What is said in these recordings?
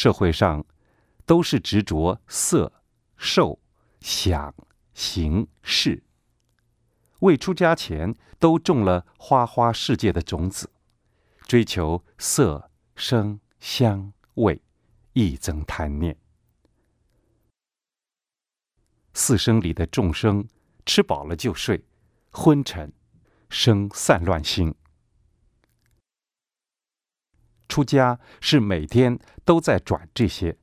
社会上都是执着色、受、想、行、识，未出家前都种了花花世界的种子，追求色、声、香、味，亦增贪念。四生里的众生，吃饱了就睡，昏沉，生散乱心。出家是每天都在转这些，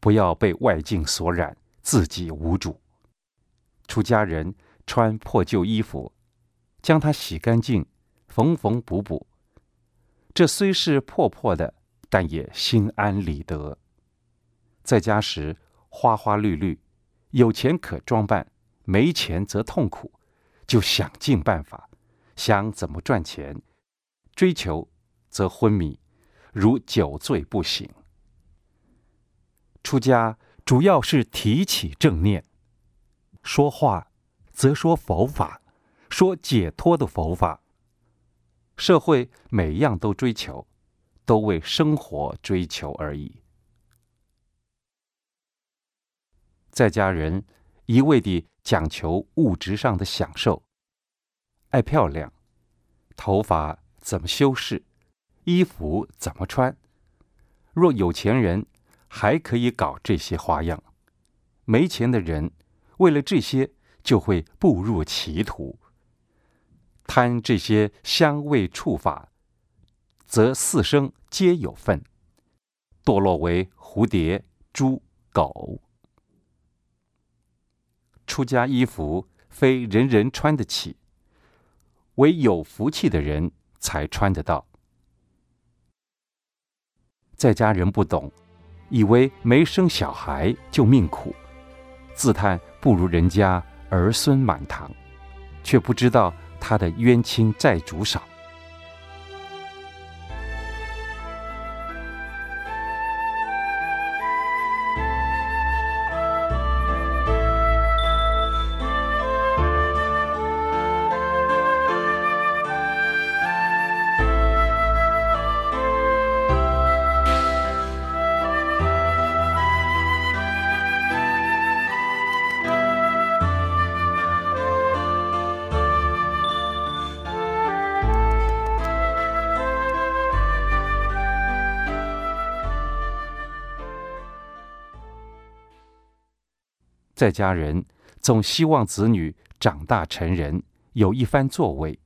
不要被外境所染，自己无主。出家人穿破旧衣服，将它洗干净，缝缝补补。这虽是破破的，但也心安理得。在家时花花绿绿。有钱可装扮，没钱则痛苦，就想尽办法，想怎么赚钱，追求则昏迷，如酒醉不醒。出家主要是提起正念，说话则说佛法，说解脱的佛法。社会每样都追求，都为生活追求而已。在家人一味地讲求物质上的享受，爱漂亮，头发怎么修饰，衣服怎么穿。若有钱人还可以搞这些花样，没钱的人为了这些就会步入歧途，贪这些香味触法，则四生皆有份，堕落为蝴蝶、猪、狗。出家衣服非人人穿得起，唯有福气的人才穿得到。在家人不懂，以为没生小孩就命苦，自叹不如人家儿孙满堂，却不知道他的冤亲债主少。在家人总希望子女长大成人，有一番作为，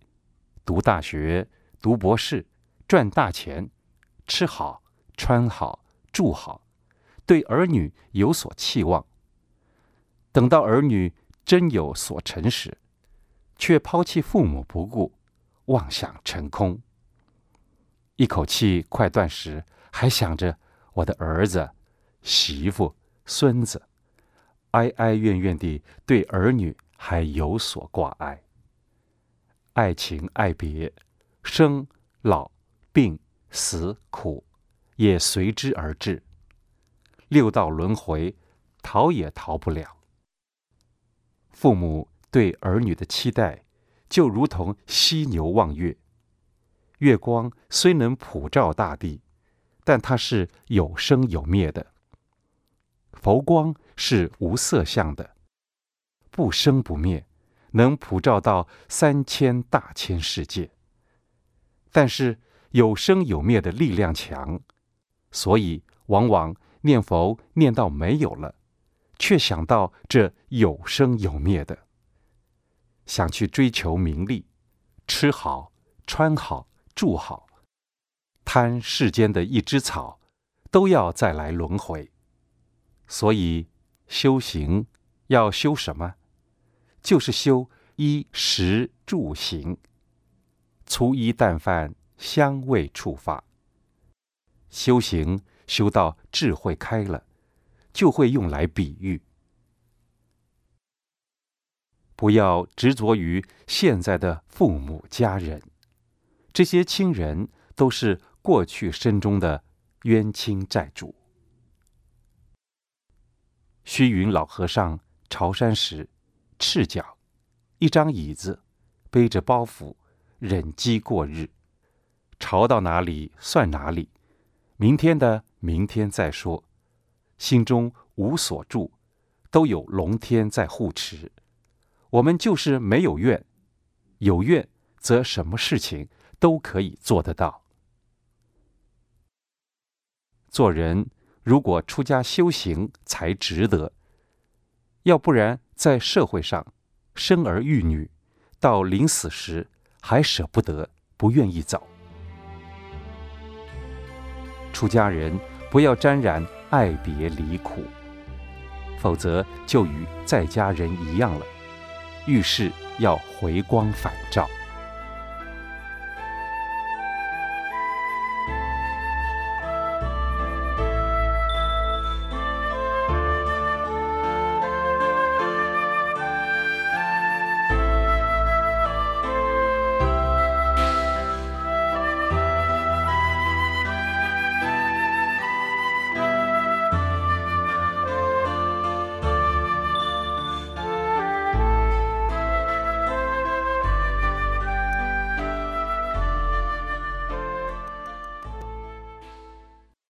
读大学、读博士，赚大钱，吃好、穿好、住好，对儿女有所期望。等到儿女真有所成时，却抛弃父母不顾，妄想成空。一口气快断时，还想着我的儿子、媳妇、孙子。哀哀怨怨地对儿女还有所挂碍，爱情爱别，生老病死苦，也随之而至。六道轮回，逃也逃不了。父母对儿女的期待，就如同犀牛望月。月光虽能普照大地，但它是有生有灭的。佛光。是无色相的，不生不灭，能普照到三千大千世界。但是有生有灭的力量强，所以往往念佛念到没有了，却想到这有生有灭的，想去追求名利，吃好穿好住好，贪世间的一枝草，都要再来轮回，所以。修行要修什么？就是修衣食住行。粗衣淡饭，香味触法。修行修到智慧开了，就会用来比喻。不要执着于现在的父母家人，这些亲人都是过去身中的冤亲债主。虚云老和尚朝山时，赤脚，一张椅子，背着包袱，忍饥过日。朝到哪里算哪里，明天的明天再说，心中无所住，都有龙天在护持。我们就是没有愿，有愿则什么事情都可以做得到。做人如果出家修行才值得，要不然在社会上生儿育女，到临死时还舍不得，不愿意走。出家人不要沾染爱别离苦，否则就与在家人一样了。遇事要回光返照。